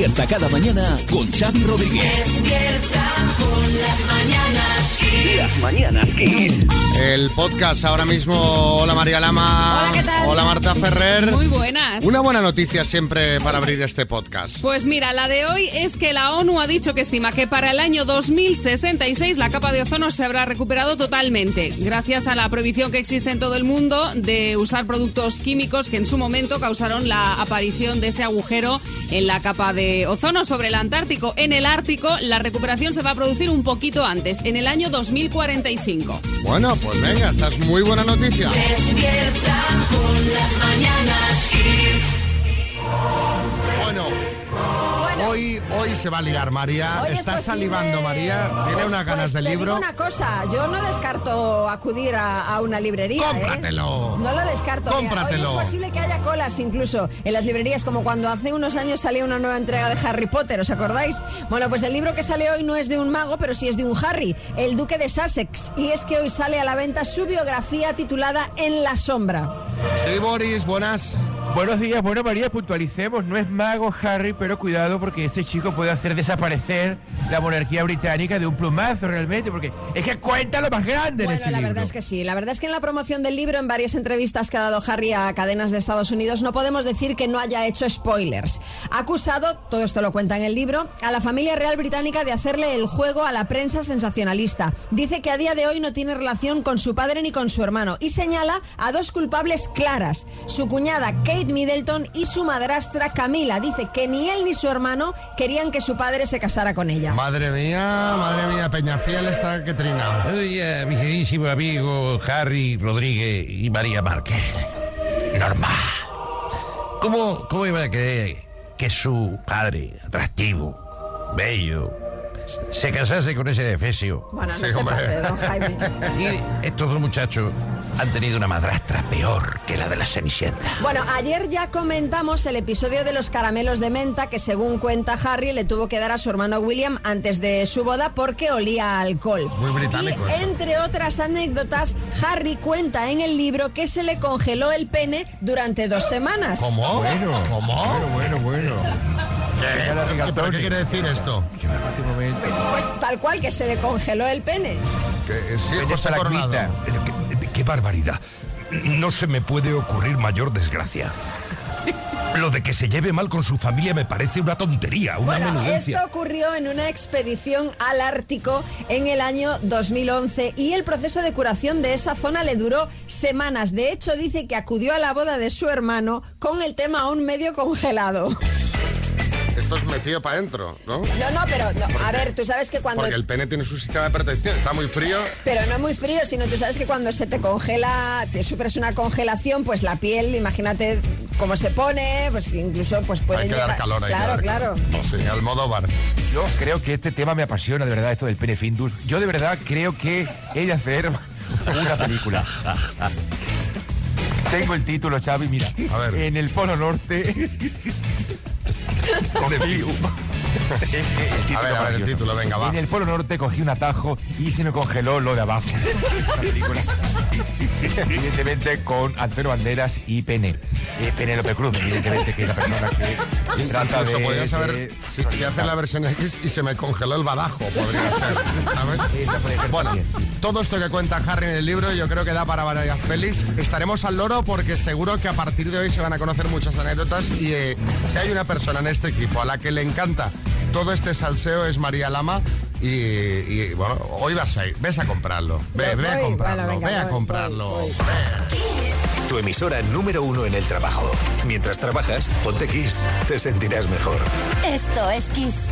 Despierta cada mañana con Xavi Rodríguez. Las mañanas Kiss. El podcast ahora mismo. Hola María Lama. Hola, ¿qué tal? Hola Marta Ferrer. Muy buenas. Una buena noticia siempre para abrir este podcast. Pues mira, la de hoy es que la ONU ha dicho que estima que para el año 2066 la capa de ozono se habrá recuperado totalmente, gracias a la prohibición que existe en todo el mundo de usar productos químicos que en su momento causaron la aparición de ese agujero en la capa de ozono sobre el Antártico. En el Ártico la recuperación se va a producir un poquito antes, en el año 2045. Bueno, pues venga, esta es muy buena noticia. Despierta con las mañanas Kiss. Bueno, hoy, hoy se va a liar María. Hoy es Está posible- salivando María. Tiene Pues- unas ganas pues de te libro. digo una cosa, yo no descarto acudir a, a una librería. ¿eh? Cómpratelo. No lo descarto. Cómpratelo. Hoy es posible que haya colas incluso en las librerías, como cuando hace unos años salía una nueva entrega de Harry Potter, ¿os acordáis? Bueno, pues el libro que sale hoy no es de un mago, pero sí es de un Harry, el duque de Sussex. Y es que hoy sale a la venta su biografía titulada En la sombra. Sí, Boris, buenas. Buenos días, bueno María, puntualicemos, no es mago Harry, pero cuidado porque este chico puede hacer desaparecer la monarquía británica de un plumazo realmente, porque es que cuenta lo más grande en Bueno, ese la libro. verdad es que sí. La verdad es que en la promoción del libro, en varias entrevistas que ha dado Harry a cadenas de Estados Unidos, no podemos decir que no haya hecho spoilers. Ha acusado, todo esto lo cuenta en el libro, a la familia real británica de hacerle el juego a la prensa sensacionalista. Dice que a día de hoy no tiene relación con su padre ni con su hermano y señala a dos culpables claras, su cuñada Kate Middleton y su madrastra Camila. Dice que ni él ni su hermano querían que su padre se casara con ella. Madre mía, madre mía, Peñafiel está que trina. Oye, mi queridísimo amigo Harry Rodríguez y María Márquez. Normal. ¿Cómo, ¿Cómo iba a creer que su padre, atractivo, bello, se casase con ese defesio? Bueno, no Sí, se pase, don Jaime. Y estos dos muchachos han tenido una madrastra peor que la de la Cenicienta. Bueno, ayer ya comentamos el episodio de los caramelos de menta que según cuenta Harry le tuvo que dar a su hermano William antes de su boda porque olía a alcohol. Muy británico Y entre otras anécdotas, Harry cuenta en el libro que se le congeló el pene durante dos semanas. ¿Cómo? Bueno, ¿Cómo? bueno, bueno, bueno. ¿Qué- ¿Pero qué quiere decir esto? Pues, pues tal cual que se le congeló el pene. Que sí, Vete José Coronado. Pero qué barbaridad. No se me puede ocurrir mayor desgracia. Lo de que se lleve mal con su familia me parece una tontería, una Bueno, menudencia. esto ocurrió en una expedición al Ártico en el año 2011 y el proceso de curación de esa zona le duró semanas. De hecho, dice que acudió a la boda de su hermano con el tema aún medio congelado. Esto es metido para adentro, ¿no? No, no, pero no, a ver, tú sabes que cuando... Porque el pene tiene su sistema de protección. Está muy frío. Pero no muy frío, sino tú sabes que cuando se te congela, te sufres una congelación, pues la piel, imagínate cómo se pone, pues incluso pues puede Hay que dar llegar- calor. Hay Claro, que dar claro. calor. Sí, Almodóvar. Yo creo que este tema me apasiona de verdad, esto del pene Findus. Yo de verdad creo que he de hacer una película. Tengo el título, Xavi, mira. A ver. En el Polo Norte. Es A ver, a ver, el título, venga, va. En el Polo Norte cogí un atajo y se me congeló lo de abajo. Evidentemente con Antonio Banderas y Pene. Eh, Penélope Cruz, evidentemente, que es la persona que trata de... podría saber de- si, si hace la versión X y se me congeló el badajo, podría ser, Bueno, también. todo esto que cuenta Harry en el libro yo creo que da para varias pelis. Estaremos al loro porque seguro que a partir de hoy se van a conocer muchas anécdotas y eh, si hay una persona en este equipo a la que le encanta todo este salseo es María Lama y, y, bueno, hoy vas a ir, ves a comprarlo, ve, Voy, ve a comprarlo, bueno, venga, ve a voy, comprarlo. voy, voy. Tu emisora número uno en el trabajo. Mientras trabajas, ponte Kiss. Te sentirás mejor. Esto es Kiss.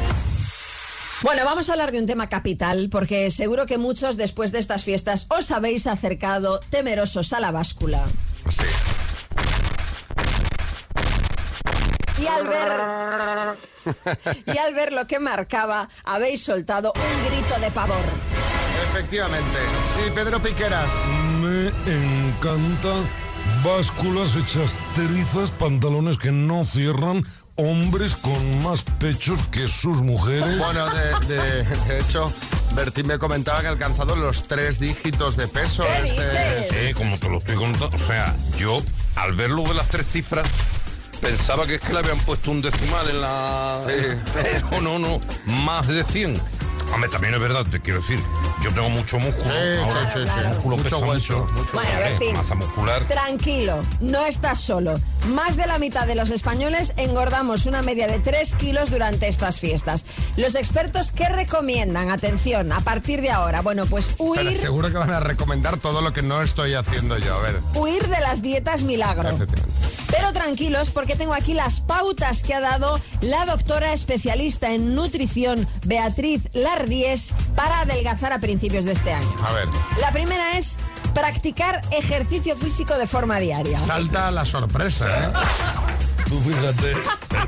Bueno, vamos a hablar de un tema capital, porque seguro que muchos después de estas fiestas os habéis acercado temerosos a la báscula. Sí. Y al ver. Y al ver lo que marcaba, habéis soltado un grito de pavor. Efectivamente, sí, Pedro Piqueras. Me encanta básculas hechas trizas, pantalones que no cierran, hombres con más pechos que sus mujeres. Bueno, de, de- de hecho, Bertín me comentaba que ha alcanzado los tres dígitos de peso. ¿Qué este- dices? Eh, como te lo estoy contando, o sea, yo al ver lo de las tres cifras, Pensaba que es que le habían puesto un decimal en la... Pero no, no, más de 100. Hombre, también es verdad, te quiero decir, yo tengo mucho músculo. Sí, ahora sí, sí, músculo Mucho pesa hueso, mucho. mucho Bueno, Eh, Bertín. Masa muscular. Tranquilo, no estás solo. Más de la mitad de los españoles engordamos una media de 3 kilos durante estas fiestas. Los expertos, ¿qué recomiendan? Atención, a partir de ahora. Bueno, pues Pero huir, seguro que van a recomendar todo lo que no estoy haciendo yo. A ver. huir de las dietas milagro. Pero tranquilos porque tengo aquí las pautas que ha dado la doctora especialista en nutrición Beatriz Lardies para adelgazar a principios de este año. A ver. La primera es practicar ejercicio físico de forma diaria. Salta la sorpresa, ¿eh? Tú fíjate,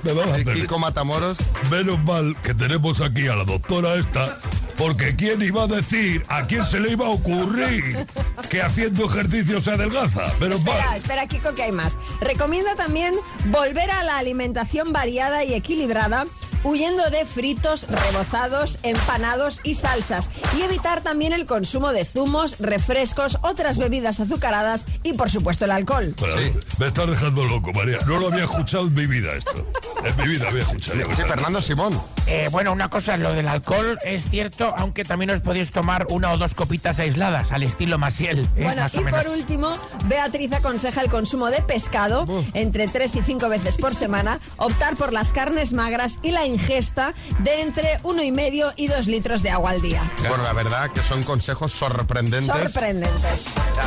me vas a Kiko Matamoros. Menos mal que tenemos aquí a la doctora esta, porque ¿quién iba a decir, a quién se le iba a ocurrir que haciendo ejercicio se adelgaza? Menos Espera, mal. espera, Kiko, que hay más. Recomienda también volver a la alimentación variada y equilibrada, huyendo de fritos, rebozados, empanados y salsas. Y evitar también el consumo de zumos, refrescos, otras bebidas azucaradas y, por supuesto, el alcohol. Pero, Sí. Me estás dejando loco, María. No lo había escuchado en mi vida esto. En mi vida había escuchado. Sí, Fernando Simón. Eh, bueno, una cosa, lo del alcohol es cierto, aunque también os podéis tomar una o dos copitas aisladas, al estilo Masiel. ¿eh? Bueno, Más y por último, Beatriz aconseja el consumo de pescado entre 3 y 5 veces por semana, optar por las carnes magras y la ingesta de entre uno y medio y 2 litros de agua al día. Bueno, la verdad que son consejos sorprendentes. Sorprendentes.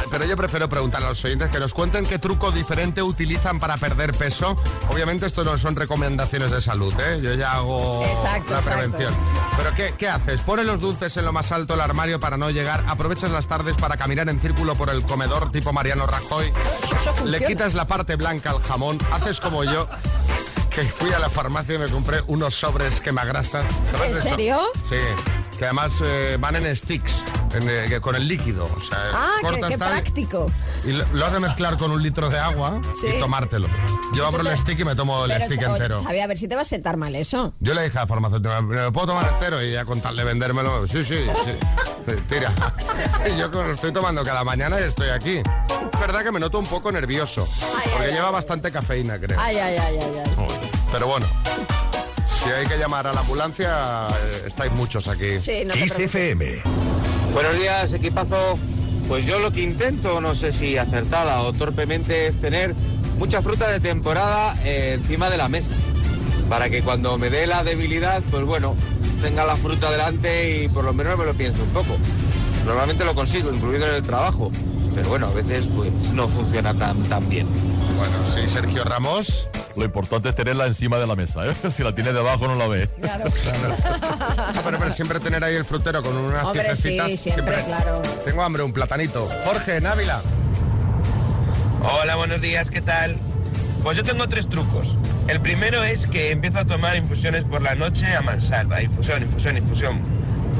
Pero yo prefiero preguntar a los oyentes que nos cuenten qué truco diferente utilizan para perder peso. Obviamente esto no son recomendaciones de salud, ¿eh? Yo ya hago Exacto, la exacto. prevención. Pero ¿qué, ¿qué haces? Pones los dulces en lo más alto del armario para no llegar, aprovechas las tardes para caminar en círculo por el comedor tipo Mariano Rajoy, Eso le quitas la parte blanca al jamón, haces como yo, que fui a la farmacia y me compré unos sobres quemagrasas. ¿Sabes ¿En serio? Sí, que además eh, van en sticks, en, eh, con el líquido. O sea, Ah, qué, cortas qué tal, práctico. y lo, lo has de mezclar con un litro de agua Sí. y tomártelo. Yo abro el stick y me tomo el stick entero. Xavi, a ver si te va a sentar mal eso. Yo le dije a la farmacéutica, ¿me lo puedo tomar entero? Y ya con tal de vendérmelo, sí, sí, sí. Tira. Y yo lo estoy tomando cada mañana y estoy aquí. Es verdad que me noto un poco nervioso, Ay, porque ay, lleva ay. bastante cafeína, creo. Ay, ay, ay, ay, ay. Pero bueno, si hay que llamar a la ambulancia, eh, estáis muchos aquí. Sí, no te Kiss preocupes. FM. Buenos días, equipazo. Pues yo lo que intento, no sé si acertada o torpemente, es tener mucha fruta de temporada eh, encima de la mesa. Para que cuando me dé la debilidad, pues bueno, tenga la fruta delante y por lo menos me lo pienso un poco. Normalmente lo consigo, incluido en el trabajo. Pero bueno, a veces pues no funciona tan, tan bien. Bueno, sí, Sergio Ramos. Lo importante es tenerla encima de la mesa, ¿eh? Si la tienes debajo no la ves. Claro. Pero, pero siempre tener ahí el frutero con unas Hombre, sí, piececitas. siempre, claro. Tengo hambre, un platanito. Jorge, Návila. Hola, buenos días, ¿qué tal? Pues yo tengo tres trucos. El primero es que empiezo a tomar infusiones por la noche a mansalva. Infusión, infusión, infusión.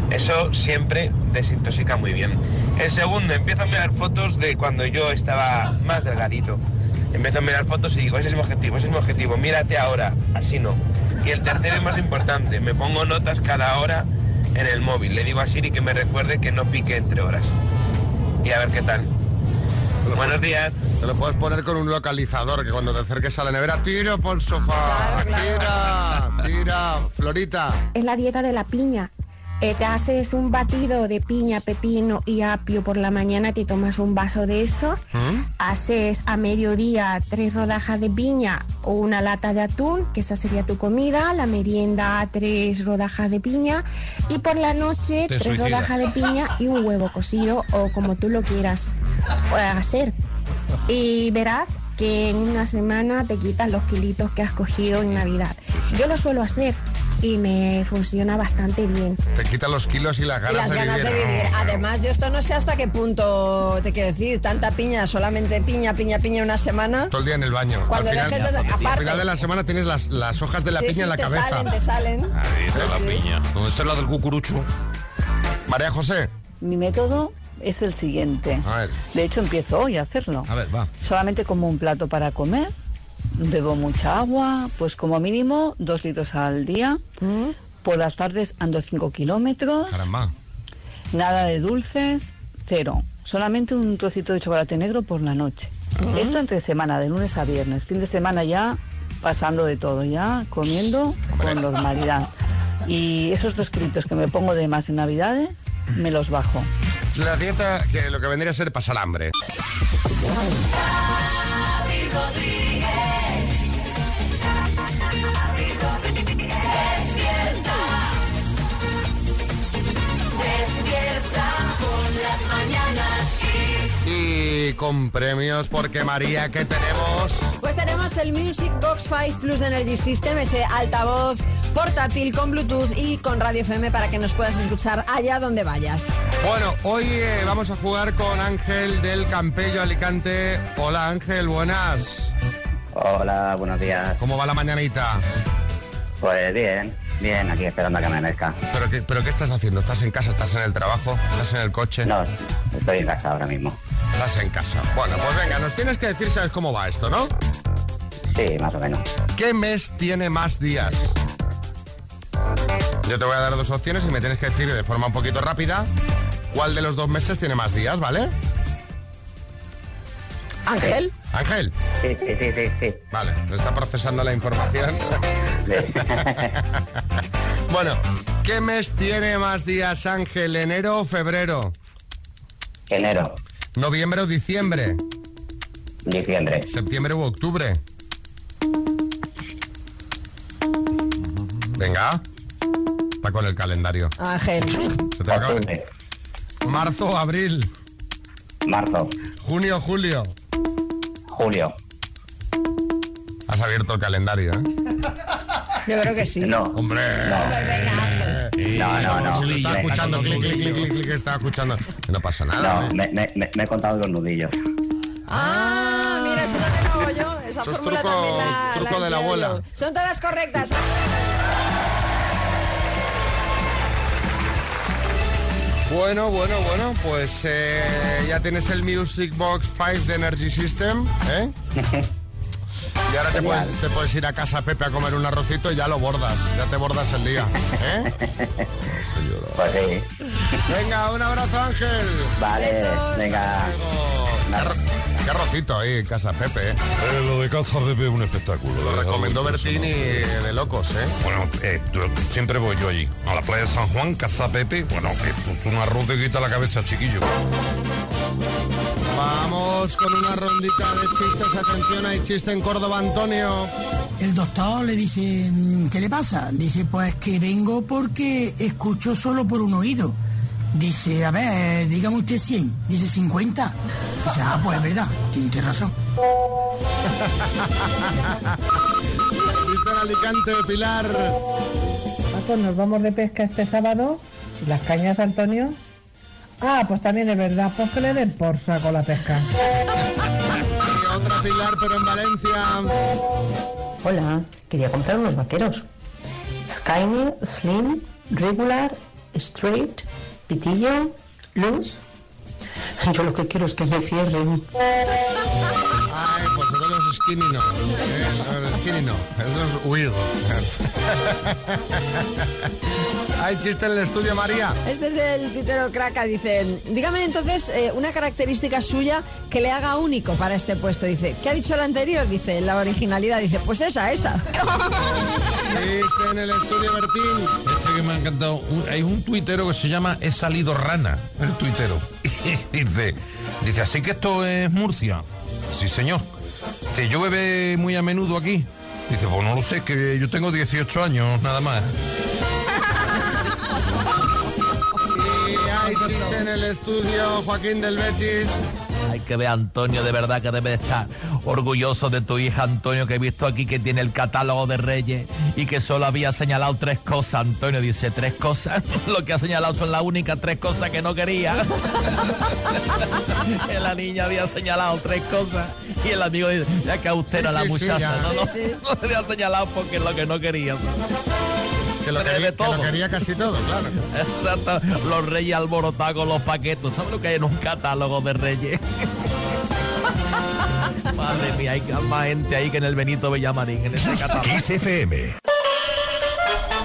Eso siempre desintoxica muy bien. El segundo, empiezo a mirar fotos de cuando yo estaba más delgadito. Empiezo a mirar fotos y digo, ese es mi objetivo, ese es mi objetivo, mírate ahora, así no. Y el tercero es más importante, me pongo notas cada hora en el móvil. Le digo a Siri que me recuerde que no pique entre horas. Y a ver qué tal. Buenos días. Te lo puedes poner con un localizador que cuando te acerques a la nevera, tiro por el sofá. Tira, tira. Florita. Es la dieta de la piña. Eh, te haces un batido de piña, pepino y apio por la mañana, te tomas un vaso de eso, haces a mediodía tres rodajas de piña o una lata de atún, que esa sería tu comida, la merienda tres rodajas de piña y por la noche Te tres suicida. rodajas de piña y un huevo cocido o como tú lo quieras eh, hacer. Y verás que en una semana te quitas los kilitos que has cogido en Navidad. Yo lo suelo hacer y me funciona bastante bien. Te quita los kilos y las Y ganas, las de, ganas vivir. de vivir. Además, yo esto no sé hasta qué punto te quiero decir, tanta piña, solamente piña, piña, piña una semana. Todo el día en el baño. Cuando al, final, dejes de- al aparte- final de la semana tienes las, las hojas de la Sí, piña sí, en la te cabeza. salen, te salen. Ahí está la Sí. piña. ¿Dónde está la del cucurucho? María José. Mi método es el siguiente. A ver. De hecho, empiezo hoy a hacerlo. A ver, va. Solamente como un plato para comer, bebo mucha agua, pues como mínimo dos litros al día. Por las tardes ando 5 kilómetros. Caramba. Nada de dulces, cero. Solamente un trocito de chocolate negro por la noche. Ujú. Esto entre semana, de lunes a viernes. Fin de semana ya pasando de todo ya, comiendo con normalidad. Y esos dos gritos que me pongo de más en Navidades, me los bajo. La dieta, que lo que vendría a ser pasar hambre. Con premios, porque María, ¿qué tenemos? Pues tenemos el Music Box 5 Plus de Energy System, ese altavoz portátil con Bluetooth y con Radio FM para que nos puedas escuchar allá donde vayas. Bueno, hoy eh, vamos a jugar con Ángel del Campello Alicante. Hola Ángel, buenas. Hola, buenos días. ¿Cómo va la mañanita? Pues bien, bien, aquí esperando a que amanezca. ¿Pero qué, ¿Pero qué estás haciendo? ¿Estás en casa? ¿Estás en el trabajo? ¿Estás en el coche? No, estoy en casa ahora mismo. En casa. Bueno, pues venga, nos tienes que decir, ¿sabes cómo va esto, no? Sí, más o menos. ¿Qué mes tiene más días? Yo te voy a dar dos opciones y me tienes que decir de forma un poquito rápida cuál de los dos meses tiene más días, ¿vale? Ángel. Ángel. Sí, sí, sí, sí, sí. Vale, está procesando la información. bueno, ¿qué mes tiene más días, Ángel? ¿Enero o febrero? Enero. ¿Noviembre o diciembre? Diciembre. ¿Septiembre u octubre? Venga. Está con el calendario. Ángel. Se te va a acabar. ¿Marzo o abril? Marzo. ¿Junio o julio? Julio. Has abierto el calendario, ¿eh? Yo creo que sí. No. Hombre. No, no, no. Estaba escuchando, clic, clic, clic, clic, clic, estaba escuchando. No pasa nada. No, ¿eh? me, me- me- me he contado los nudillos. Ah, mira, eso también lo hago yo. Esa Eso es fórmula truco- también la, truco de la empleo abuela. yo. Son todas correctas. Bueno, bueno, bueno, pues eh, ya tienes el Music Box 5 de Energy System, ¿eh? Y ahora te puedes, te puedes ir a casa Pepe a comer un arrocito y ya lo bordas, ya te bordas el día, ¿eh? Pues sí. Venga, un abrazo Ángel. Vale, Besos. venga. Qué arrocito ahí en casa Pepe, ¿eh? Eh, lo de Casa Pepe es un espectáculo. Lo es recomendó Bertini de locos, ¿eh? Bueno, eh, siempre voy yo allí. A la playa de San Juan, Casa Pepe. Bueno, que un arroz te quita la cabeza, chiquillo. Vamos con una rondita de chistes. Atención, hay chiste en Córdoba, Antonio. El doctor le dice, "Mm, ¿qué le pasa? Dice, pues que vengo porque escucho solo por un oído. Dice, a ver, dígame usted 100. Dice, 50. Dice, ah, pues es verdad, tiene usted razón. En Alicante, Pilar. Paco, nos vamos de pesca este sábado. ¿Y las cañas, Antonio? Ah, pues también es verdad, pues que le den por saco la pesca. Y otra Pilar, pero en Valencia. Hola, quería comprar unos vaqueros. Skinny, slim, regular, straight, pitillo, loose. Yo lo que quiero es que me cierren. Ay, pues todos los skinny no. Eh, no. Eso es huido. Hay chiste en el estudio, María. Este es del tuitero Craca, dice, dígame entonces eh, una característica suya que le haga único para este puesto. Dice, ¿qué ha dicho el anterior? Dice, la originalidad. Dice, pues esa, esa. Chiste en el estudio, Bertín. Este que me ha encantado. un- hay un tuitero que se llama He salido rana, el tuitero. dice, dice, así que esto es Murcia. Sí, señor. Dice, llueve muy a menudo aquí. Dice, pues no lo sé, que yo tengo 18 años, nada más. Y hay chiste en el estudio, Joaquín del Betis. Hay que ver, Antonio, de verdad que debe de estar orgulloso de tu hija, Antonio, que he visto aquí que tiene el catálogo de Reyes y que solo había señalado tres cosas. Antonio dice, tres cosas. Lo que ha señalado son las únicas tres cosas que no quería. que la niña había señalado tres cosas y el amigo dice, ya que Sí, la sí, sí, muchacha. ya. no, no, Sí, sí. no le había señalado porque es lo que no quería. Que lo, quería, de que lo todo. quería casi todo, claro. Exacto, Los reyes alborotados con los paquetes. ¿Sabes lo que hay en un catálogo de reyes? Madre mía, hay más gente ahí que en el Benito Villamarín, en ese catálogo. Kiss FM.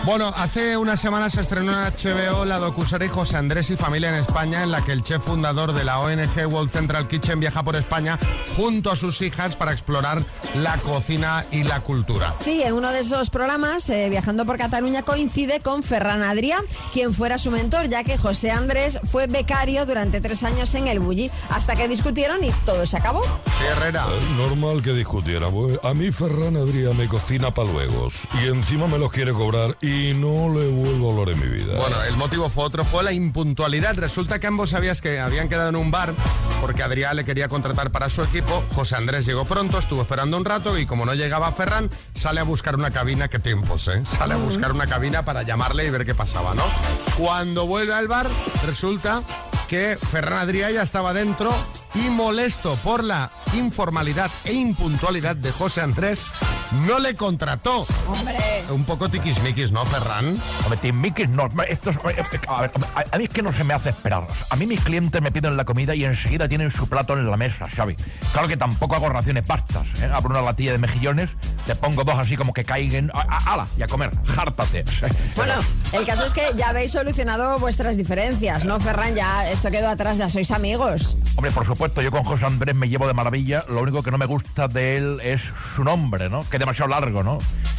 Bueno, hace unas semanas se estrenó en HBO la docuserie José Andrés y Familia en España, en la que el chef fundador de la ONG World Central Kitchen viaja por España junto a sus hijas para explorar la cocina y la cultura. Sí, en uno de esos programas, eh, viajando por Cataluña, coincide con Ferran Adrià, quien fuera su mentor, ya que José Andrés fue becario durante tres años en el Bulli, hasta que discutieron y todo se acabó. Sí, Herrera. Normal que discutiera. pues, A mí Ferran Adrià me cocina paluegos y encima me los quiere cobrar y no le vuelvo a hablar en mi vida. Bueno, el motivo fue otro, fue la impuntualidad. Resulta que ambos sabías que habían quedado en un bar porque Adrián le quería contratar para su equipo. José Andrés llegó pronto, estuvo esperando un rato y como no llegaba Ferran, sale a buscar una cabina, qué tiempos, ¿eh? Sale a buscar una cabina para llamarle y ver qué pasaba, ¿no? Cuando vuelve al bar, resulta que Ferran Adrià ya estaba dentro y molesto por la informalidad e impuntualidad de José Andrés, no le contrató. ¡Hombre! Un poco tiquismiquis, ¿no, Ferran? Hombre, tiquismiquis no. Esto es, a, ver, a, mí es que no se me hace esperar. A mí mis clientes me piden la comida y enseguida tienen su plato en la mesa, Xavi. Claro que tampoco hago raciones bastas. ¿eh? Abro una latilla de mejillones, te pongo dos así como que caigan. A. Y a comer. Jártate. Bueno, el caso es que ya habéis solucionado vuestras diferencias, ¿no, Ferran? Ya esto quedó atrás, ya sois amigos. Hombre, por supuesto, yo con José Andrés me llevo de maravilla. Lo único que no me gusta de él es su nombre, ¿no? Que es demasiado largo, ¿no?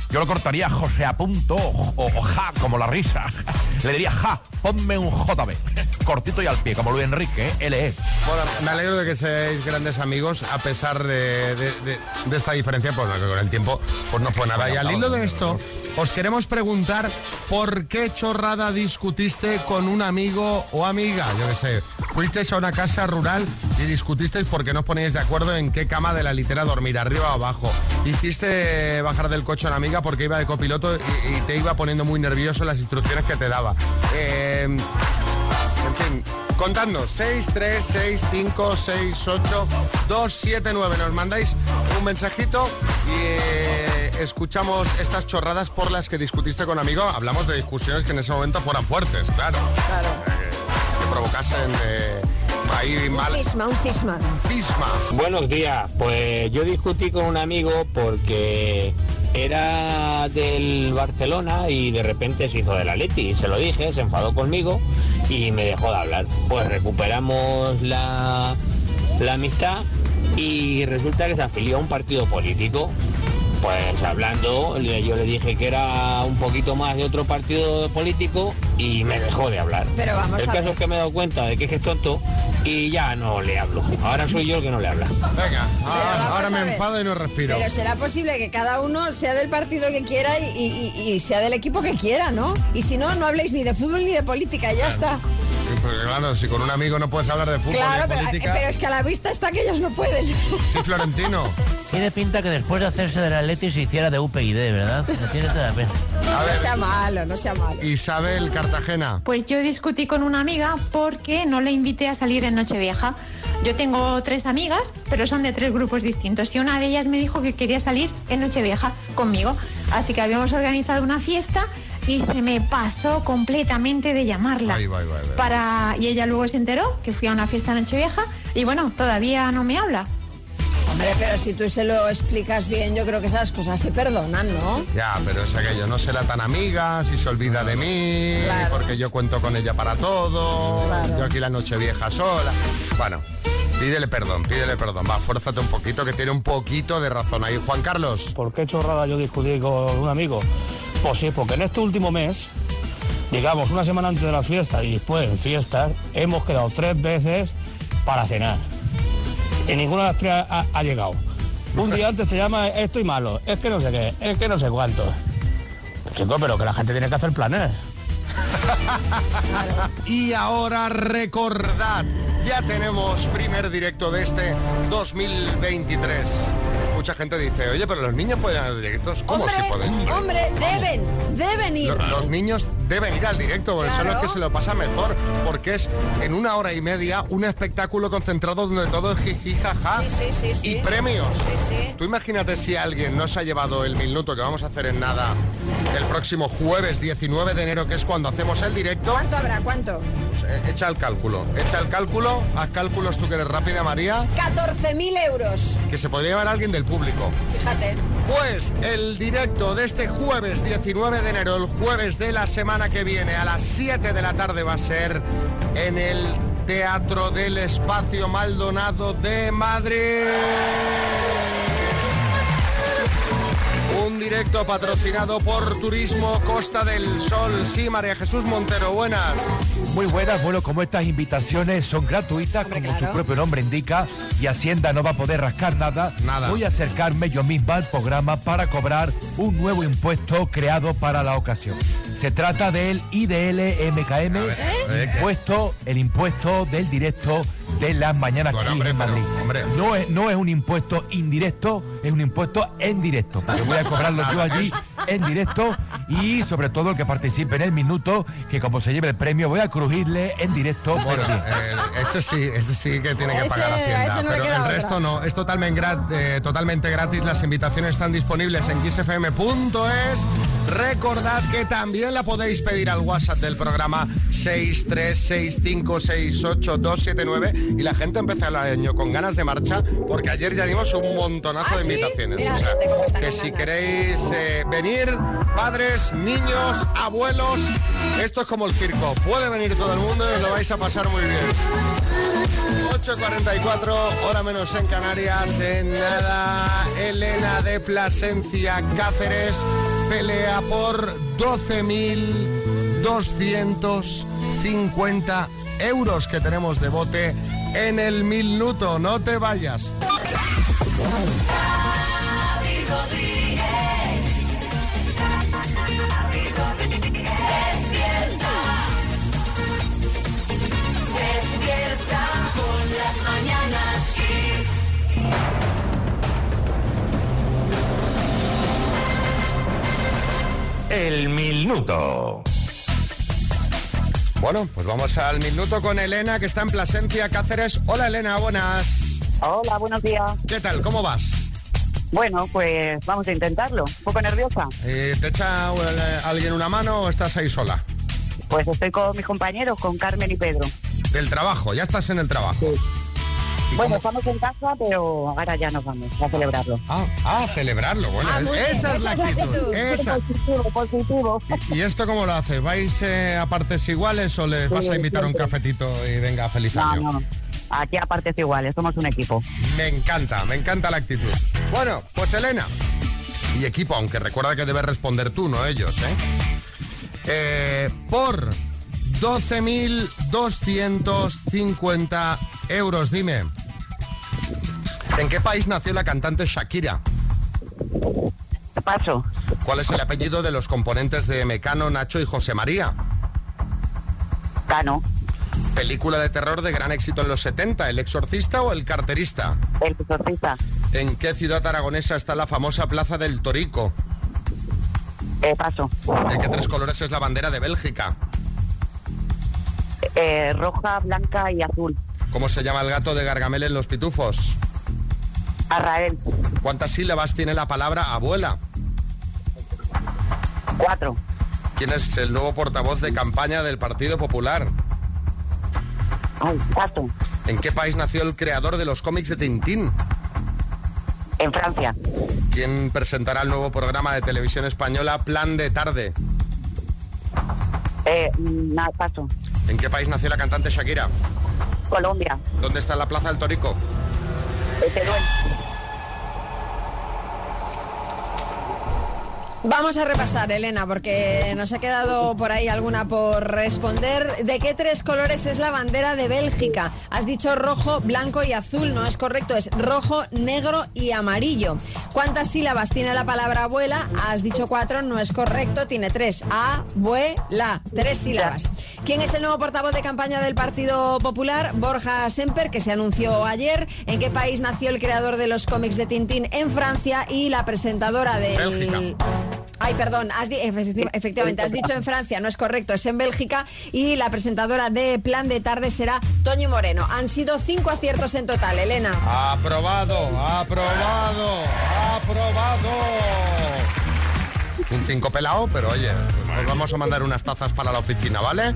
Yo lo cortaría José a punto o, o ja, como la risa. Le diría ja, ponme un JB. Cortito y al pie, como Luis Enrique, ¿eh? LE. Bueno, me alegro de que seáis grandes amigos a pesar de, de- de- de esta diferencia, pues que con el tiempo pues no fue nada. Y al hilo de esto, os queremos preguntar por qué chorrada discutiste con un amigo o amiga. Yo qué sé, fuisteis a una casa rural y discutisteis porque no os poníais de acuerdo en qué cama de la litera dormir, arriba o abajo. Hiciste bajar del coche a una amiga porque iba de copiloto y, y te iba poniendo muy nervioso las instrucciones que te daba. Eh, en fin, contadnos 6, 3, 6, 5, 6, 8, 2, 7, 9. Nos mandáis un mensajito y eh, escuchamos estas chorradas por las que discutiste con amigo. Hablamos de discusiones que en ese momento fueran fuertes, claro. Claro. Eh, que provocasen eh, ahí mal. Un cisma, un cisma. Cisma. Buenos días, pues yo discutí con un amigo porque era del Barcelona y de repente se hizo del Atleti y se lo dije, se enfadó conmigo y me dejó de hablar. Pues recuperamos la, la amistad y resulta que se afilió a un partido político. Pues hablando, yo le dije que era un poquito más de otro partido político y me dejó de hablar. Pero vamos el a caso ver. es que me he dado cuenta de que es tonto y ya no le hablo. Ahora soy yo el que no le habla. Venga, ahora, me enfado y no respiro. Pero será posible que cada uno sea del partido que quiera y, y- y sea del equipo que quiera, ¿no? Y si no, no habléis ni de fútbol ni de política, ya está. Porque claro, si con un amigo no puedes hablar de fútbol Claro, ni de pero, política. pero es que a la vista está que ellos no pueden. Sí, Florentino. Tiene pinta que después de hacerse del Atleti se hiciera de UPyD, ¿verdad? Me tiene toda la pena. No sea malo, no sea malo. Isabel Cartagena. Pues yo discutí con una amiga porque no le invité a salir en Nochevieja. Yo tengo tres amigas, pero son de tres grupos distintos. Y una de ellas me dijo que quería salir en Nochevieja conmigo. Así que habíamos organizado una fiesta y se me pasó completamente de llamarla. Ahí va, ahí va, ahí va. Para... Y ella luego se enteró que fui a una fiesta en Nochevieja y bueno, todavía no me habla. Hombre, pero si tú se lo explicas bien, yo creo que esas cosas se perdonan, ¿no? Ya, pero es aquello, no será tan amiga, si se olvida de mí, Claro. porque yo cuento con ella para todo, Claro. yo aquí la noche vieja sola. Bueno, pídele perdón, pídele perdón, va, fuérzate un poquito, que tiene un poquito de razón ahí. Juan Carlos. ¿Por qué chorrada yo discutí con un amigo? Pues sí, porque en este último mes, digamos una semana antes de la fiesta y después en fiestas, hemos quedado tres veces para cenar. Y ninguna de las tres ha, llegado. Un día antes te llama, estoy malo, es que no sé qué, es que no sé cuánto. Chico, pero que la gente tiene que hacer planes. Y ahora recordad, ya tenemos primer directo de este 2023. Mucha gente dice, oye, pero los niños pueden ir a los directos. ¿Cómo hombre, se pueden? hombre, deben, deben ir. Lo- Los niños deben ir al directo, porque son los Claro. que se lo pasa mejor, porque es en una hora y media un espectáculo concentrado donde todo es jiji, jaja Sí, sí, sí, sí. y premios. Sí, sí. Tú imagínate si alguien no se ha llevado el minuto que vamos a hacer en nada el próximo jueves 19 de enero, que es cuando hacemos el directo. ¿Cuánto habrá? ¿Cuánto? Pues, eh, echa el cálculo, echa el cálculo, haz cálculos tú que eres rápida, María, 14.000 euros. que se podría llevar alguien del público. Fíjate. Pues el directo de este jueves 19 de enero, el jueves de la semana que viene, a las 7 de la tarde va a ser en el Teatro del Espacio Maldonado de Madrid. Un directo patrocinado por Turismo Costa del Sol. Sí, María Jesús Montero, buenas. Muy buenas, bueno, como estas invitaciones son gratuitas, como su propio nombre indica, y Hacienda no va a poder rascar nada, voy a acercarme yo misma al programa para cobrar un nuevo impuesto creado para la ocasión. Se trata del IDL-MKM, ¿Eh? impuesto, el impuesto del directo de las mañanas aquí en Madrid. No, es, no es un impuesto indirecto, es un impuesto en directo, porque voy a cobrarlo yo allí en directo y sobre todo el que participe en el minuto, que como se lleve el premio, voy a crujirle en directo. Bueno, pero eh, ese sí, ese sí que tiene que Ese- pagar Hacienda. no pero el otra. resto no, es totalmente, eh, totalmente gratis. Las invitaciones están disponibles en xfm.es. Recordad que también la podéis pedir al WhatsApp del programa 636568279 y la gente empieza el año con ganas de marcha porque ayer ya dimos un montonazo ¿Ah, de sí? invitaciones. Mira, o sea, gente que si ganas. queréis eh, venir, padres, niños, abuelos, esto es como el circo. Puede venir todo el mundo y os lo vais a pasar muy bien. 8.44, hora menos en Canarias, en nada, Elena de Plasencia Cáceres pelea por 12.250 euros que tenemos de bote en el minuto. No te vayas. Xavi Rodríguez. Bueno, pues vamos al minuto con Elena, que está en Plasencia Cáceres. Hola Elena, buenas. Hola, buenos días. ¿Qué tal? ¿Cómo vas? Bueno, pues vamos a intentarlo. Un poco nerviosa. Eh, ¿Te echa eh, alguien una mano o estás ahí sola? Pues estoy con mis compañeros, con Carmen y Pedro. Del trabajo, ya estás en el trabajo. Bueno, estamos en casa, pero ahora ya nos vamos a celebrarlo. Ah, a celebrarlo. Bueno, Ah, es- muy bien, esa es la actitud. Esa. Positivo, positivo. ¿Y, y esto cómo lo hace? ¿Vais eh, a partes iguales o les vas a invitar a un siempre. cafetito y venga, feliz No, año? no. Aquí a partes iguales, somos un equipo. Me encanta, me encanta la actitud. Bueno, pues Elena. Y equipo, aunque recuerda que debes responder tú, no ellos, ¿eh? Eh, por 12.250 euros, dime. ¿En qué país nació la cantante Shakira? Paso. ¿Cuál es el apellido de los componentes de Mecano, Nacho y José María? Cano. Película de terror de gran éxito en los 70, ¿El exorcista o El carterista? El exorcista. ¿En qué ciudad aragonesa está la famosa Plaza del Torico? Eh, paso. ¿De qué tres colores es la bandera de Bélgica? Eh, roja, blanca y azul. ¿Cómo se llama el gato de Gargamel en Los Pitufos? Arrael. ¿Cuántas sílabas tiene la palabra abuela? Cuatro. ¿Quién es el nuevo portavoz de campaña del Partido Popular? paso. ¿En qué país nació el creador de los cómics de Tintín? En Francia. ¿Quién presentará el nuevo programa de televisión española Plan de Tarde? Eh, nada, paso. ¿En qué país nació la cantante Shakira? Colombia. ¿Dónde está la Plaza del Torico? Teruel. Vamos a repasar, Elena, porque nos ha quedado por ahí alguna por responder. ¿De qué tres colores es la bandera de Bélgica? Has dicho rojo, blanco y azul. No es correcto, es rojo, negro y amarillo. ¿Cuántas sílabas tiene la palabra abuela? Has dicho cuatro, no es correcto, tiene tres. Abuela, tres sílabas. ¿Quién es el nuevo portavoz de campaña del Partido Popular? Borja Semper, que se anunció ayer. ¿En qué país nació el creador de los cómics de Tintín? En Francia. Y la presentadora del... Bélgica. Ay, perdón, has efectivamente, has dicho en Francia, no es correcto, es en Bélgica y la presentadora de Plan de Tarde será Toño Moreno. Han sido cinco aciertos en total, Elena. Aprobado, aprobado, aprobado. un 5 pelado, pero oye, pues os vamos a mandar unas tazas para la oficina, ¿vale?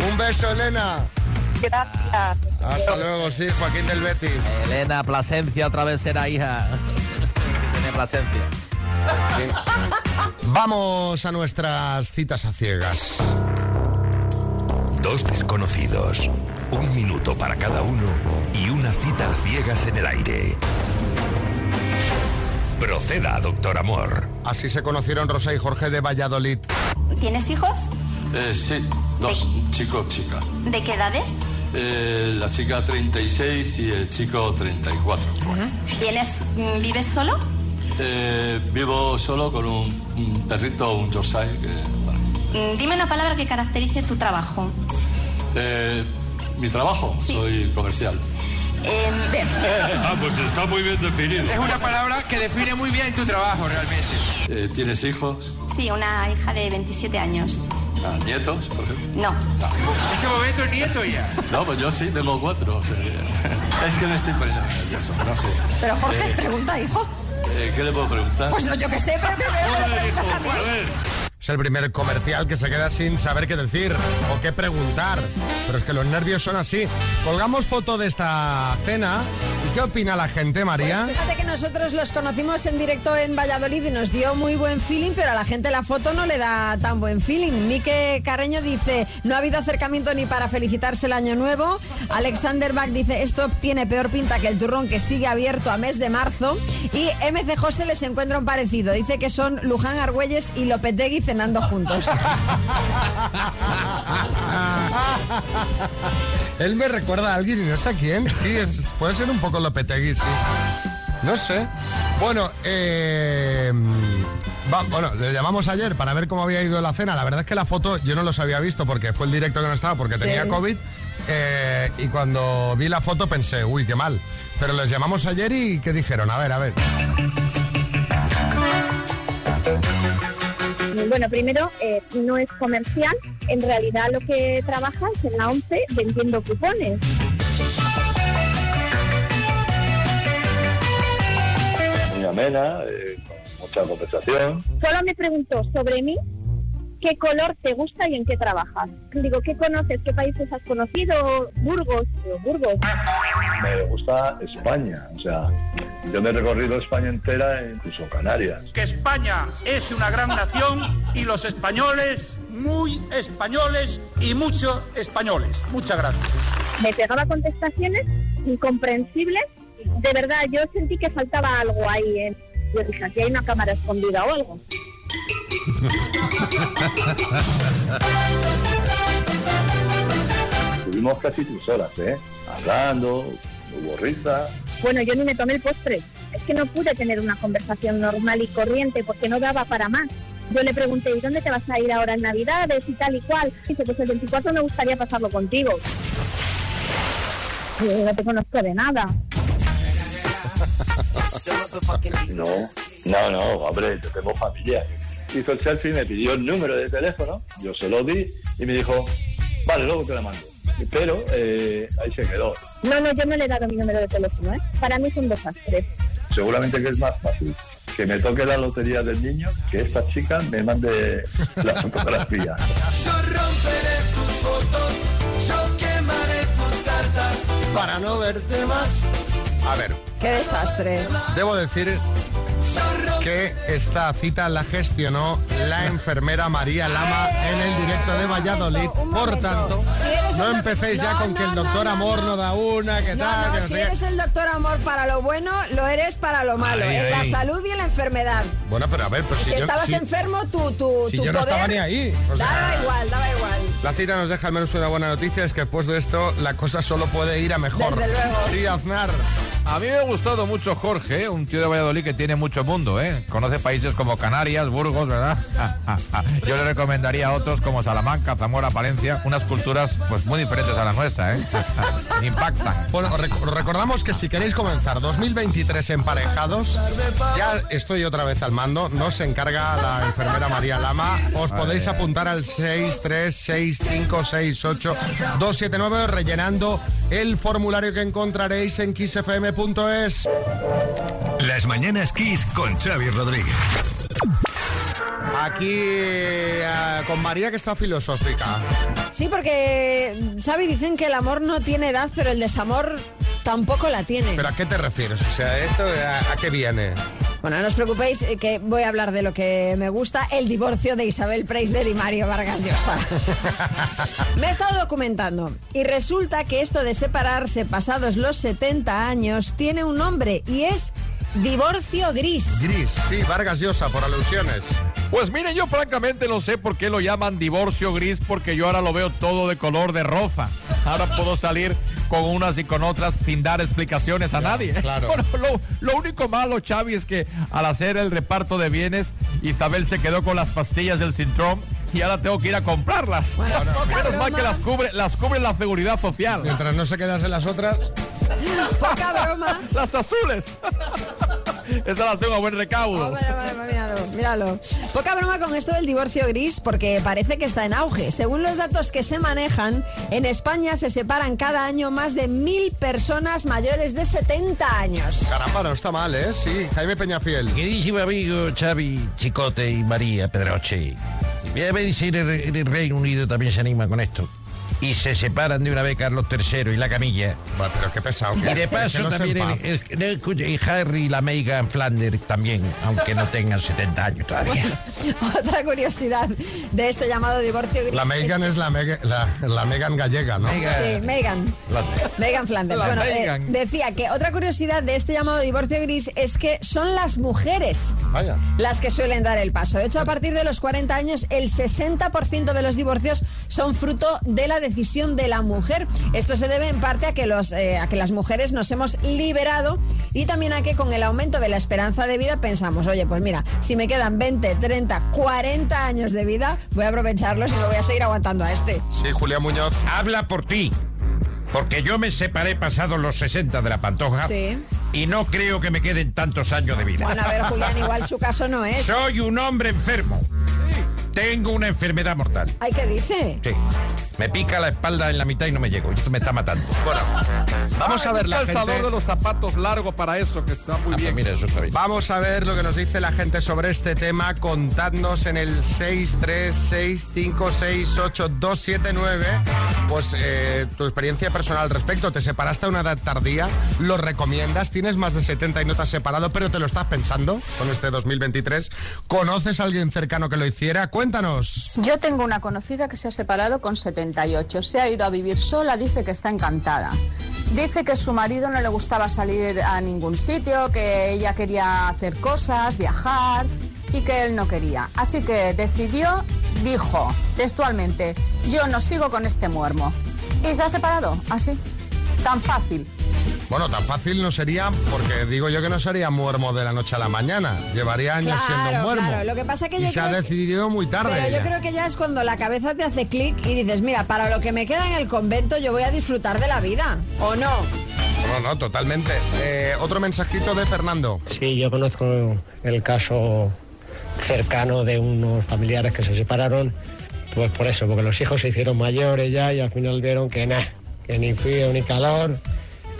un beso, Elena. Gracias. Hasta luego, sí, Joaquín del Betis. Elena Plasencia otra vez será hija. Vamos a nuestras citas a ciegas. Dos desconocidos, un minuto para cada uno y una cita a ciegas en el aire. Proceda, doctor Amor. Así se conocieron Rosa y Jorge de Valladolid. ¿Tienes hijos? Eh, sí, dos, chico, chica. ¿De qué edades? Eh, la chica 36 y el chico 34. ¿Tienes, ¿Vives solo? Eh, vivo solo con un, un perrito, un Yorkshire. Que, Mm, Dime una palabra que caracterice tu trabajo. Eh, mi trabajo, soy comercial. Em, ah, pues está muy bien definido. Es una palabra que define muy bien tu trabajo realmente. Eh, ¿Tienes hijos? sí, una hija de 27 años. Ah, ¿Nietos, por ejemplo? No. En este momento es nieto ya. No, pues yo sí, tengo cuatro. o sea, es que me estoy poniendo nervioso, no sé. Pero Jorge, Eh, pregunta, hijo. ¿Qué le puedo preguntar? Pues no, yo qué sé, pero que me lo preguntas a mí. Es el primer comercial que se queda sin saber qué decir o qué preguntar. Pero es que los nervios son así. Colgamos foto de esta cena. ¿Y qué opina la gente, María? Pues fíjate que nosotros los conocimos en directo en Valladolid y nos dio muy buen feeling, pero a la gente la foto no le da tan buen feeling. Mike Carreño dice, no ha habido acercamiento ni para felicitarse el año nuevo. Alexander Bach dice, esto tiene peor pinta que el turrón que sigue abierto a mes de marzo. Y MC José les encuentra un parecido. Dice que son Luján Argüelles y Lopetegui cenando juntos. Él me recuerda a alguien y no sé a quién. Sí, es- puede ser un poco Lopetegui, sí. No sé. Bueno, eh, va- bueno, le llamamos ayer para ver cómo había ido la cena. La verdad es que la foto yo no los había visto porque fue el directo que no estaba porque Sí. tenía COVID. eh, y cuando vi la foto pensé, uy, qué mal. Pero les llamamos ayer y ¿qué dijeron? A ver, a ver. Bueno, primero, eh, no es comercial. En realidad lo que trabaja es en la 11 vendiendo cupones. muy amena, eh, con mucha conversación. Solo me preguntó sobre mí, qué color te gusta y en qué trabajas. Digo, ¿qué conoces? ¿Qué países has conocido? Burgos, Digo, Burgos. Me gusta España, o sea, yo me he recorrido España entera, incluso Canarias. que España es una gran nación y los españoles, muy españoles y muchos españoles. Muchas gracias. Me pegaba contestaciones incomprensibles. De verdad, yo sentí que faltaba algo ahí. ¿eh? Yo dije, aquí hay una cámara escondida o algo. Estuvimos casi tres horas, ¿eh? Hablando, hubo risa. Bueno, yo ni me tomé el postre. Es que no pude tener una conversación normal y corriente porque no daba para más. Yo le pregunté, ¿y dónde te vas a ir ahora en Navidades y tal y cual? Dice, pues el 24 me gustaría pasarlo contigo. Yo, no te conozco de nada. No, no, no, hombre, yo tengo familia. Hizo el selfie, me pidió el número de teléfono, yo se lo di y me dijo, vale, luego te la mando. Pero eh, ahí se quedó. No, no, yo no le he dado mi número de teléfono, ¿eh? Para mí es un desastre. Seguramente que es más fácil que me toque la lotería del niño que esta chica me mande la fotografía. Yo romperé tus fotos, yo quemaré tus cartas. Para no verte más. A ver, Qué desastre. debo decir que esta cita la gestionó la enfermera María Lama en el directo de Valladolid. Por tanto, no empecéis ya con que el doctor Amor no da una, que tal, que si eres el doctor amor para lo bueno, lo eres para lo malo. Ay, en la ay. salud y en la enfermedad. Bueno, pero a ver, pues si si, yo, estabas si- enfermo, tu, tu, si tu yo no poder... estaba ni ahí. o sea, daba igual, daba igual. La cita nos deja al menos una buena noticia, es que después de esto la cosa solo puede ir a mejor. Desde luego. Sí, Aznar. A mí me ha gustado mucho Jorge, un tío de Valladolid que tiene mucho mundo, ¿eh? Conoce países como Canarias, Burgos, ¿verdad? Yo le recomendaría a otros como Salamanca, Zamora, Palencia, unas culturas pues muy diferentes a la nuestra, ¿eh? Impactan. Bueno, os rec- os recordamos que si queréis comenzar 2023 emparejados, ya estoy otra vez al mando, nos encarga la enfermera María Lama. Os podéis apuntar al 636568279 rellenando el formulario que encontraréis en kissfm.es. Las mañanas Kiss con Xavi Rodríguez. Aquí eh, con María que está filosófica. Sí, porque, Xavi, dicen que el amor no tiene edad, pero el desamor tampoco la tiene. ¿Pero a qué te refieres? O sea, ¿esto a, a qué viene? Bueno, no os preocupéis eh, que voy a hablar de lo que me gusta, el divorcio de Isabel Preisler y Mario Vargas Llosa. me he estado documentando y resulta que esto de separarse pasados los 70 años tiene un nombre y es divorcio gris. Gris, sí, Vargas Llosa, por alusiones. Pues miren, yo francamente no sé por qué lo llaman divorcio gris, porque yo ahora lo veo todo de color de rosa. Ahora puedo salir con unas y con otras sin dar explicaciones a nadie. claro. Bueno, lo, lo único malo, Xavi, es que al hacer el reparto de bienes, Isabel se quedó con las pastillas del Sintrom y ahora tengo que ir a comprarlas. Menos mal que las cubre, las cubre la seguridad social. Mientras no se quedasen las otras. Poca broma. Las azules. Esas las tengo a buen recaudo. Hombre, hombre, míralo, míralo. Poca broma con esto del divorcio gris porque parece que está en auge. Según los datos que se manejan, en España se separan cada año más de mil personas mayores de 70 años. Caramba, no está mal, ¿eh? Sí, Jaime Peñafiel. Queridísimo amigo Xavi, Chicote y María Pedroche. Voy a ver si en el, en el Reino Unido también se anima con esto. Y se separan de una vez Carlos III y la camilla. Bueno, pero qué pesado. Y de paso también el, el- el- Harry y la Meghan Flanders también, aunque no tengan 70 años todavía. Otra curiosidad de este llamado divorcio gris. La Megan es la, Meg- la, la Megan gallega, ¿no? Sí, Megan. Megan Flanders. La bueno, eh, Megan. decía que otra curiosidad de este llamado divorcio gris es que son las mujeres Vaya. las que suelen dar el paso. De hecho, a partir de los 40 años, el 60% de los divorcios son fruto de la decisión de la mujer. Esto se debe en parte a que, los, eh, a que las mujeres nos hemos liberado y también a que con el aumento de la esperanza de vida pensamos, oye, pues mira, si me quedan 20, 30, 40 años de vida, voy a aprovecharlos y me voy a seguir aguantando a este. Sí, Julián Muñoz. Habla por ti. Porque yo me separé pasados los 60 de la pantoja Sí. y no creo que me queden tantos años de vida. Bueno, a ver, Julián, igual su caso no es. Soy un hombre enfermo. Tengo una enfermedad mortal. Ay, ¿qué dice? Sí. Me pica la espalda en la mitad y no me llego. Esto me está matando. Bueno, vamos a ver la el calzador gente. de los zapatos largo para eso, que está muy bien. Ah, pues Mira, eso está bien. Vamos a ver lo que nos dice la gente sobre este tema. Contadnos en el 636568279. Pues eh, tu experiencia personal al respecto. ¿Te separaste a una edad tardía? ¿Lo recomiendas? ¿Tienes más de 70 y no te has separado, pero te lo estás pensando con este 2023? ¿Conoces a alguien cercano que lo hiciera? Cuéntanos. Yo tengo una conocida que se ha separado con 78. Se ha ido a vivir sola, dice que está encantada. Dice que su marido no le gustaba salir a ningún sitio, que ella quería hacer cosas, viajar y que él no quería. Así que decidió, dijo textualmente, yo no sigo con este muermo. Y se ha separado, así. Tan fácil. Bueno, tan fácil no sería, porque digo yo que no sería muermo de la noche a la mañana. Llevaría años siendo muermo. claro. Lo que pasa que y yo se ha que- decidido muy tarde. Pero yo creo que ya es cuando la cabeza te hace clic y dices, mira, para lo que me queda en el convento yo voy a disfrutar de la vida. ¿O no? No, no, totalmente. Eh, otro mensajito de Fernando. Sí, yo conozco el caso cercano de unos familiares que se separaron, pues por eso, porque los hijos se hicieron mayores ya y al final vieron que nada, que ni frío ni calor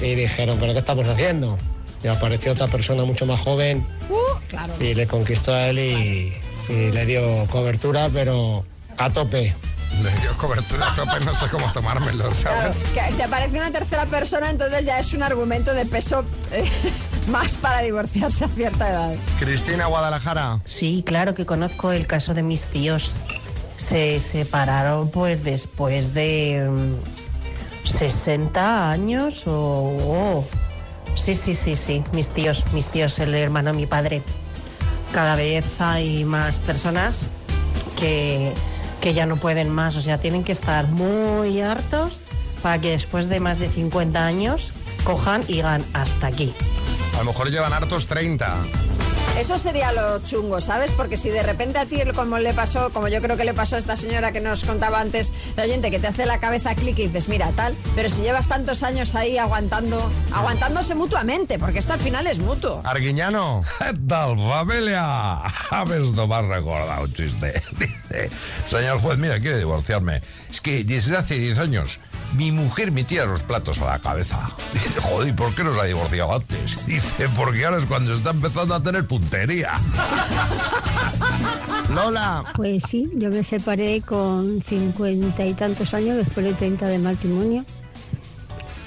y dijeron, pero ¿qué estamos haciendo? Y apareció otra persona mucho más joven Uh, claro. y le conquistó a él y, y le dio cobertura, pero a tope. Le dio cobertura a tope, no sé cómo tomármelo, Claro, ¿sabes? que si aparece una tercera persona, entonces ya es un argumento de peso eh, más para divorciarse a cierta edad. Cristina Guadalajara. Sí, claro que conozco el caso de mis tíos. Se separaron pues después de mm, 60 años o... o- Sí, sí, sí, sí, mis tíos, mis tíos, el hermano mi padre. Cada vez hay más personas que, que ya no pueden más, o sea, tienen que estar muy hartos para que después de más de 50 años cojan y digan hasta aquí. A lo mejor llevan hartos 30. Eso sería lo chungo, ¿sabes? Porque si de repente a ti, como le pasó, como yo creo que le pasó a esta señora que nos contaba antes, el oyente, que te hace la cabeza clic y dices, mira, tal, pero si llevas tantos años ahí aguantando, aguantándose mutuamente, porque esto al final es mutuo. Arguiñano. ¿Qué tal, familia? A ver, no me has recordado un chiste. Dice, señor juez, mira, quiere divorciarme. Es que desde hace 10 años mi mujer me tira los platos a la cabeza. Dice, joder, ¿y por qué no se ha divorciado antes? Dice, porque ahora es cuando está empezando a tener puntería. Lola. Pues sí, yo me separé con cincuenta y tantos años después de 30 de matrimonio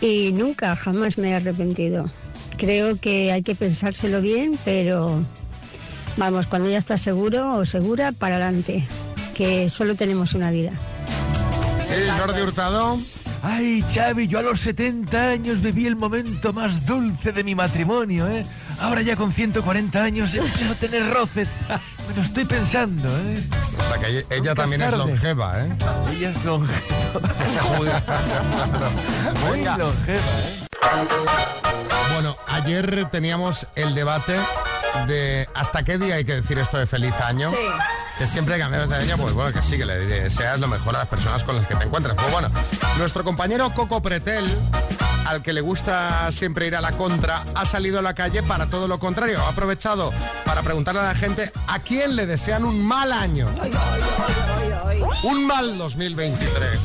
y nunca, jamás me he arrepentido. Creo que hay que pensárselo bien, pero vamos, cuando ya estás seguro o segura, para adelante, que solo tenemos una vida. Sí, Jordi Hurtado. Ay, Xavi, yo a los 70 años viví el momento más dulce de mi matrimonio, ¿eh? Ahora ya con 140 años empiezo a tener roces. Me lo estoy pensando, ¿eh? O sea que ella, también es longeva, ¿eh? Ella es longeva. Muy longeva, ¿eh? Bueno, ayer teníamos el debate de hasta qué día hay que decir esto de feliz año. Sí. Que siempre cambiamos de año, pues bueno, que sí, que le deseas lo mejor a las personas con las que te encuentras. Pues bueno, nuestro compañero Coco Pretel, al que le gusta siempre ir a la contra, ha salido a la calle para todo lo contrario. Ha aprovechado para preguntarle a la gente a quién le desean un mal año. Un mal 2023.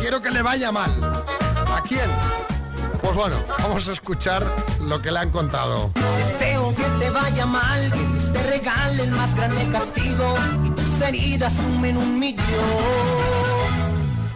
Quiero que le vaya mal. ¿A quién? Pues bueno, vamos a escuchar lo que le han contado. Deseo que te vaya mal, que Dios te regale el más grande castigo y tus heridas sumen un millón.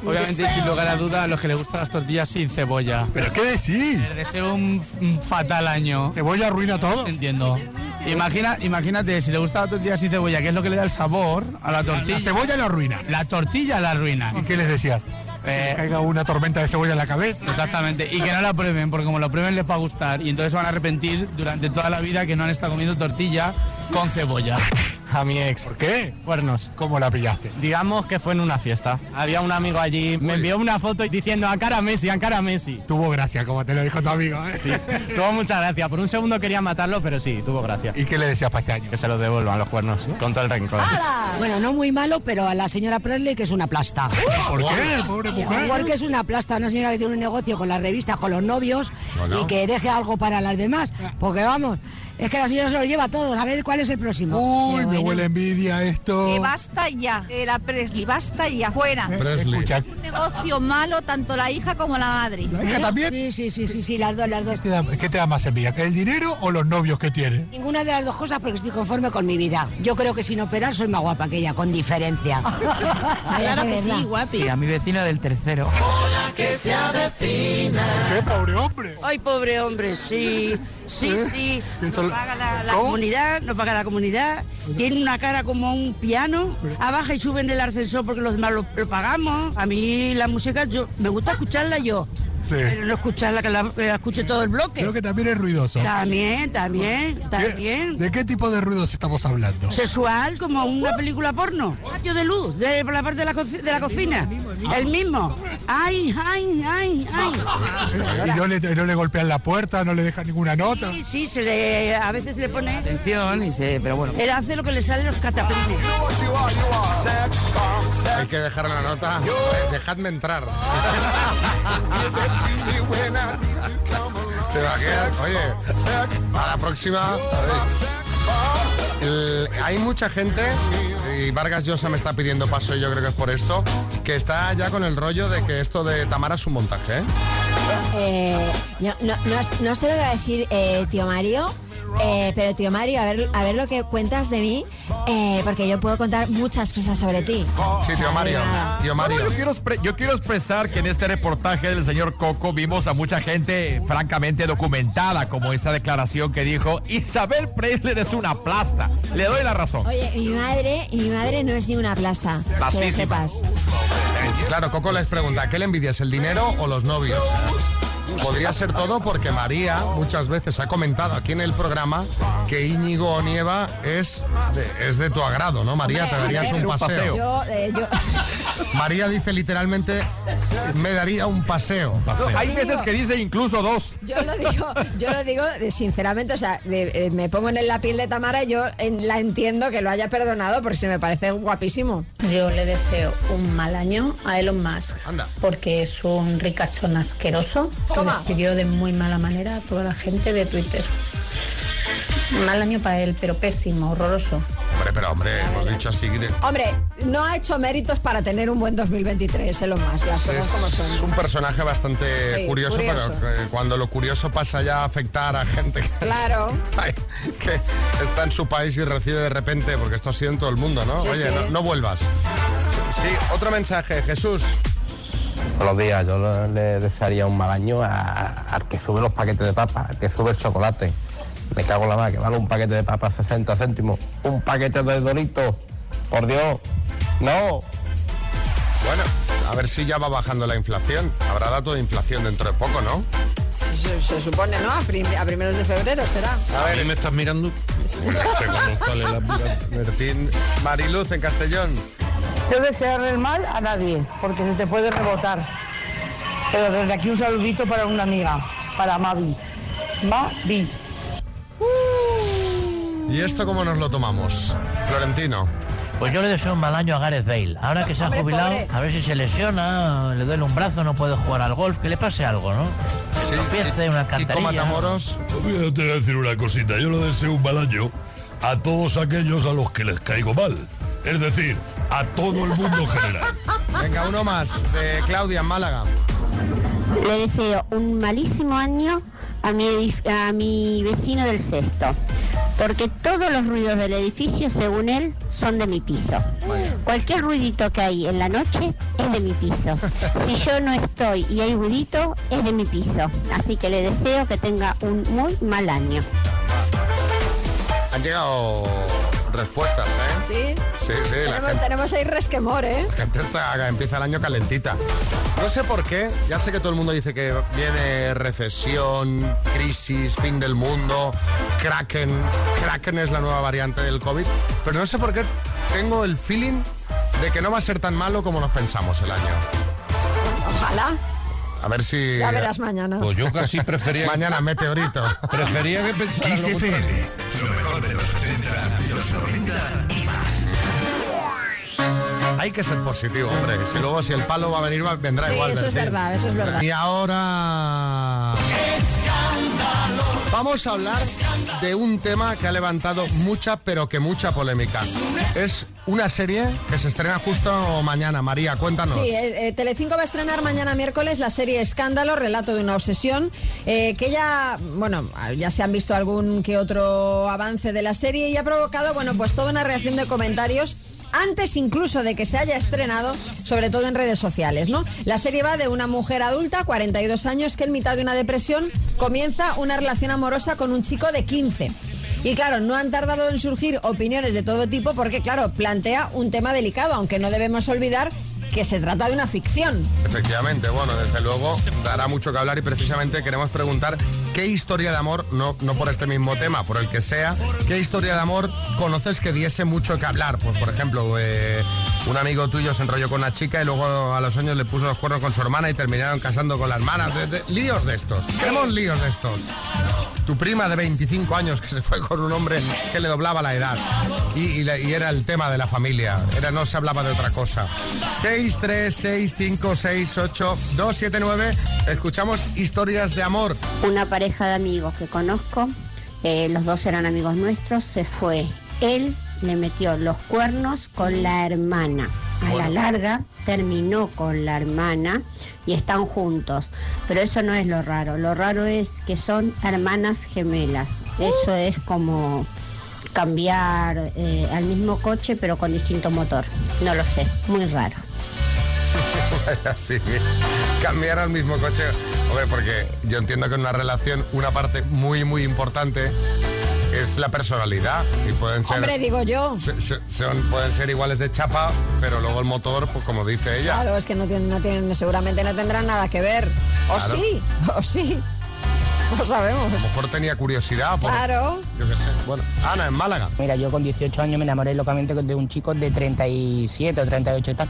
Obviamente, sin lugar a duda, a los que les gustan las tortillas sin cebolla. ¿Pero qué decís? Les deseo un, un fatal año. ¿Cebolla arruina todo? Entiendo. Imagina, imagínate, si le gusta la tortilla sin cebolla, ¿qué es lo que le da el sabor a la tortilla? La cebolla la arruina. La tortilla la arruina. ¿Y qué les decías? Eh, Que caiga una tormenta de cebolla en la cabeza. Exactamente, y que no la prueben, porque como lo prueben les va a gustar y entonces van a arrepentir durante toda la vida que no han estado comiendo tortilla con cebolla. A mi ex. ¿Por qué? Cuernos. ¿Cómo la pillaste? Digamos que fue en una fiesta. Había un amigo allí, me envió una foto diciendo a cara Messi, a cara Messi. Tuvo gracia, como te lo dijo tu amigo, ¿eh? Sí, tuvo mucha gracia. Por un segundo quería matarlo, pero sí, tuvo gracia. ¿Y qué le decías para este año? Que se los devuelvan los cuernos, con todo el rencor. Bueno, no muy malo, pero a la señora Presley que es una plasta. ¿Por qué, pobre mujer? Porque es una plasta, una señora que tiene un negocio con las revistas, con los novios Bueno. y que deje algo para las demás. Porque vamos, es que la señora se lo lleva a todos. A ver cuál es el próximo. Uy, me bueno. huele envidia esto. Que basta ya, de la Presley, basta ya, fuera. Presley. Escucha, Un negocio malo, tanto la hija como la madre. ¿la hija también? Sí, sí, sí, sí, sí, las dos, las dos. ¿Qué te, da, qué te da más envidia? ¿El dinero o los novios que tiene? Ninguna de las dos cosas porque estoy conforme con mi vida. Yo creo que sin operar soy más guapa que ella, con diferencia. Claro que sí, guapi. Sí, a mi vecino del tercero. Que se avecina. ¿Qué, pobre hombre? Ay, pobre hombre, sí, sí, sí. ¿Qué No son- paga la, comunidad, no paga la comunidad. Tiene una cara como un piano. Abaja y sube en el ascensor porque los demás lo, lo pagamos. A mí la música, yo me gusta escucharla yo. Sí. Pero no escucharla que la, que la escuche todo el bloque. Creo que también es ruidoso. También, también, ¿Qué- también. ¿De qué tipo de ruidos estamos hablando? Sexual como una película porno. Patio de luz, de la parte de la, coci- de la cocina. El mismo. Ay, ay, ay, ay. ¿Y no le, no le golpean la puerta, no le dejan ninguna nota? Sí, sí, se le, a veces se le pone. Atención, y se, pero bueno. Él hace lo que le salen los cataplines. Hay que dejar la nota. Dejadme entrar. Te? Oye, la próxima. hay mucha gente, y Vargas Llosa me está pidiendo paso, y yo creo que es por esto, que está ya con el rollo de que esto de Tamara es un montaje, ¿eh? Eh, no, sé lo va a decir eh, tío Mario, eh, pero tío Mario, a ver, a ver lo que cuentas de mí, eh, porque yo puedo contar muchas cosas sobre ti. Sí, tío Mario. Tío Mario. yo, quiero, yo quiero expresar que en este reportaje del señor Coco vimos a mucha gente francamente documentada, como esa declaración que dijo Isabel Presley es una plasta. Le doy la razón. Oye, mi madre, mi madre no es ni una plasta, que lo sepas. Claro, Coco les pregunta, ¿qué le envidias, el dinero o los novios? Podría ser todo porque María muchas veces ha comentado aquí en el programa que Íñigo Nieva es de, es de tu agrado, ¿no? María, te Hombre, a darías ver, un paseo. Yo, eh, yo, María dice literalmente, me daría un paseo. Hay veces que dice incluso dos. yo lo digo, yo lo digo sinceramente, o sea, de- eh, me pongo en la piel de Tamara y yo en- la entiendo que lo haya perdonado porque se me parece guapísimo. Yo le deseo un mal año a Elon Musk. Porque es un ricachón asqueroso que despidió de muy mala manera a toda la gente de Twitter. Mal año para él, pero pésimo, horroroso. Hombre, pero hombre, hemos dicho así de... Hombre, no ha hecho méritos para tener un buen 2023, es lo más, las cosas como son. Es un personaje bastante Sí, curioso, curioso. pero eh, cuando lo curioso pasa ya a afectar a gente que, Claro. Que está en su país y recibe de repente, porque esto ha sido en todo el mundo, ¿no? Sí, Oye, sí. No, no vuelvas. Sí, otro mensaje, Jesús. Buenos días, yo le- desearía un mal año a- al que sube los paquetes de papas, al que sube el chocolate. Me cago en la mano, que vale un paquete de papas 60 céntimos. Un paquete de Doritos. Por Dios. No. Bueno, a ver si ya va bajando la inflación. Habrá dato de inflación dentro de poco, ¿no? Se, supone, ¿no? A, prim- a primeros de febrero será. A ver, me estás mirando? Bertín, Mariluz en Castellón. Yo desearle el mal a nadie, porque se te puede rebotar. Pero desde aquí un saludito para una amiga, para Mavi. Mavi. ¿Y esto cómo nos lo tomamos? Florentino. Pues yo le deseo un mal año a Gareth Bale. Ahora que se ha jubilado, a ver si se lesiona, le duele un brazo, no puede jugar al golf, que le pase algo, ¿no? Sí, Tropiece, una alcantarilla. Matamoros. Pues mira, te voy a decir una cosita. Yo le deseo un mal año a todos aquellos a los que les caigo mal. Es decir, a todo el mundo en general. Venga, uno más, de Claudia en Málaga. Le deseo un malísimo año a mi, a mi vecino del sexto, porque todos los ruidos del edificio, según él, son de mi piso. Cualquier ruidito que hay en la noche es de mi piso. Si yo no estoy y hay ruidito, es de mi piso. Así que le deseo que tenga un muy mal año. Han llegado respuestas, ¿eh? Sí. Sí, sí, la Tenemos, gente, tenemos ahí resquemor, ¿eh? la gente está- empieza el año calentita. No sé por qué, ya sé que todo el mundo dice que viene recesión, crisis, fin del mundo, Kraken. Kraken es la nueva variante del COVID, pero no sé por qué tengo el feeling de que no va a ser tan malo como nos pensamos el año. Ojalá. A ver si... Ya verás mañana. Pues yo casi prefería... Mañana, meteorito. Prefería que pensara Kiss lo mejor de los 80, los 90 y. Hay que ser positivo, hombre. Si luego si el palo va a venir, va- vendrá Sí, igual. eso es verdad, eso es verdad. Y ahora... Vamos a hablar de un tema que ha levantado mucha, pero que mucha polémica. Es una serie que se estrena justo mañana. María, cuéntanos. Sí, eh, eh, Telecinco va a estrenar mañana miércoles la serie Escándalo, relato de una obsesión, eh, que ya, bueno, ya se han visto algún que otro avance de la serie y ha provocado, bueno, pues toda una reacción de comentarios antes incluso de que se haya estrenado, sobre todo en redes sociales, ¿no? La serie va de una mujer adulta, 42 años, que en mitad de una depresión comienza una relación amorosa con un chico de 15. Y claro, no han tardado en surgir opiniones de todo tipo porque, claro, plantea un tema delicado, aunque no debemos olvidar que se trata de una ficción. Efectivamente, bueno, desde luego dará mucho que hablar y precisamente queremos preguntar qué historia de amor, no, no por este mismo tema, por el que sea, qué historia de amor conoces que diese mucho que hablar. Pues por ejemplo, eh, un amigo tuyo se enrolló con una chica y luego a los años le puso los cuernos con su hermana y terminaron casando con la hermana. Líos de estos, queremos líos de estos. Tu prima de 25 años que se fue con un hombre que le doblaba la edad. Y, era el tema de la familia. Era, no se hablaba de otra cosa. 6, 3, 6, 5, 6, 8, 2, 7, 9. Escuchamos historias de amor. Una pareja de amigos que conozco, eh, los dos eran amigos nuestros, se fue. Él le metió los cuernos con la hermana. A la larga terminó con la hermana y están juntos. Pero eso no es lo raro. Lo raro es que son hermanas gemelas. Eso es como cambiar eh, al mismo coche pero con distinto motor. No lo sé, muy raro. Cambiar al mismo coche. Hombre, porque yo entiendo que en una relación una parte muy, muy importante es la personalidad. Y pueden ser. Hombre, digo yo. son, pueden ser iguales de chapa, pero luego el motor, pues como dice ella. Claro, es que no tienen, no tienen, seguramente no tendrán nada que ver. O Claro. sí, o sí. No sabemos. A lo mejor tenía curiosidad. Por, Claro. Yo qué sé. Bueno, Ana, en Málaga. Mira, yo con 18 años me enamoré locamente de un chico de 37 o 38 y tal.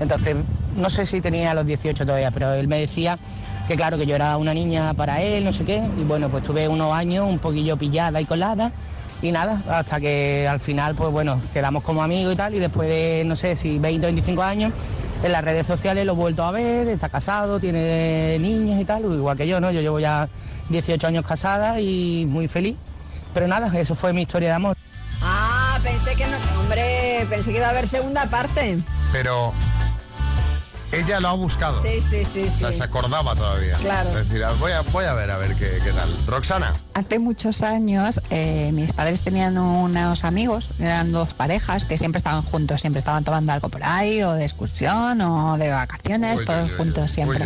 Entonces, no sé si tenía los 18 todavía, pero él me decía que claro, que yo era una niña para él, no sé qué. Y bueno, pues tuve unos años un poquillo pillada y colada. Y nada, hasta que al final, pues bueno, quedamos como amigos y tal. Y después de, no sé, si 20 o 25 años, en las redes sociales lo he vuelto a ver, está casado, tiene niños y tal, igual que yo, ¿no? Yo llevo ya 18 años casada y muy feliz. Pero nada, eso fue mi historia de amor. Ah, pensé que no. Hombre, pensé que iba a haber segunda parte. Pero ella lo ha buscado. Sí, sí, sí, O sea, sí. se acordaba todavía. Claro. Es decir, voy a, voy a ver, a ver qué, qué tal. Roxana. Hace muchos años eh, mis padres tenían unos amigos, eran dos parejas que siempre estaban juntos, siempre estaban tomando algo por ahí, o de excursión, o de vacaciones, Uy, todos uy, uy, juntos siempre.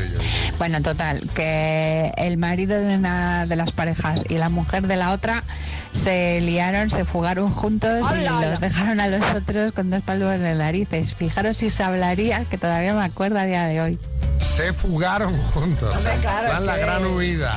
Bueno, total, que el marido de una de las parejas y la mujer de la otra se liaron, se fugaron juntos y los dejaron a los otros con dos palmos en las narices. Fijaros si se hablaría, que todavía me acuerdo a día de hoy. Se fugaron juntos. Claro, Dan es la que- gran huida.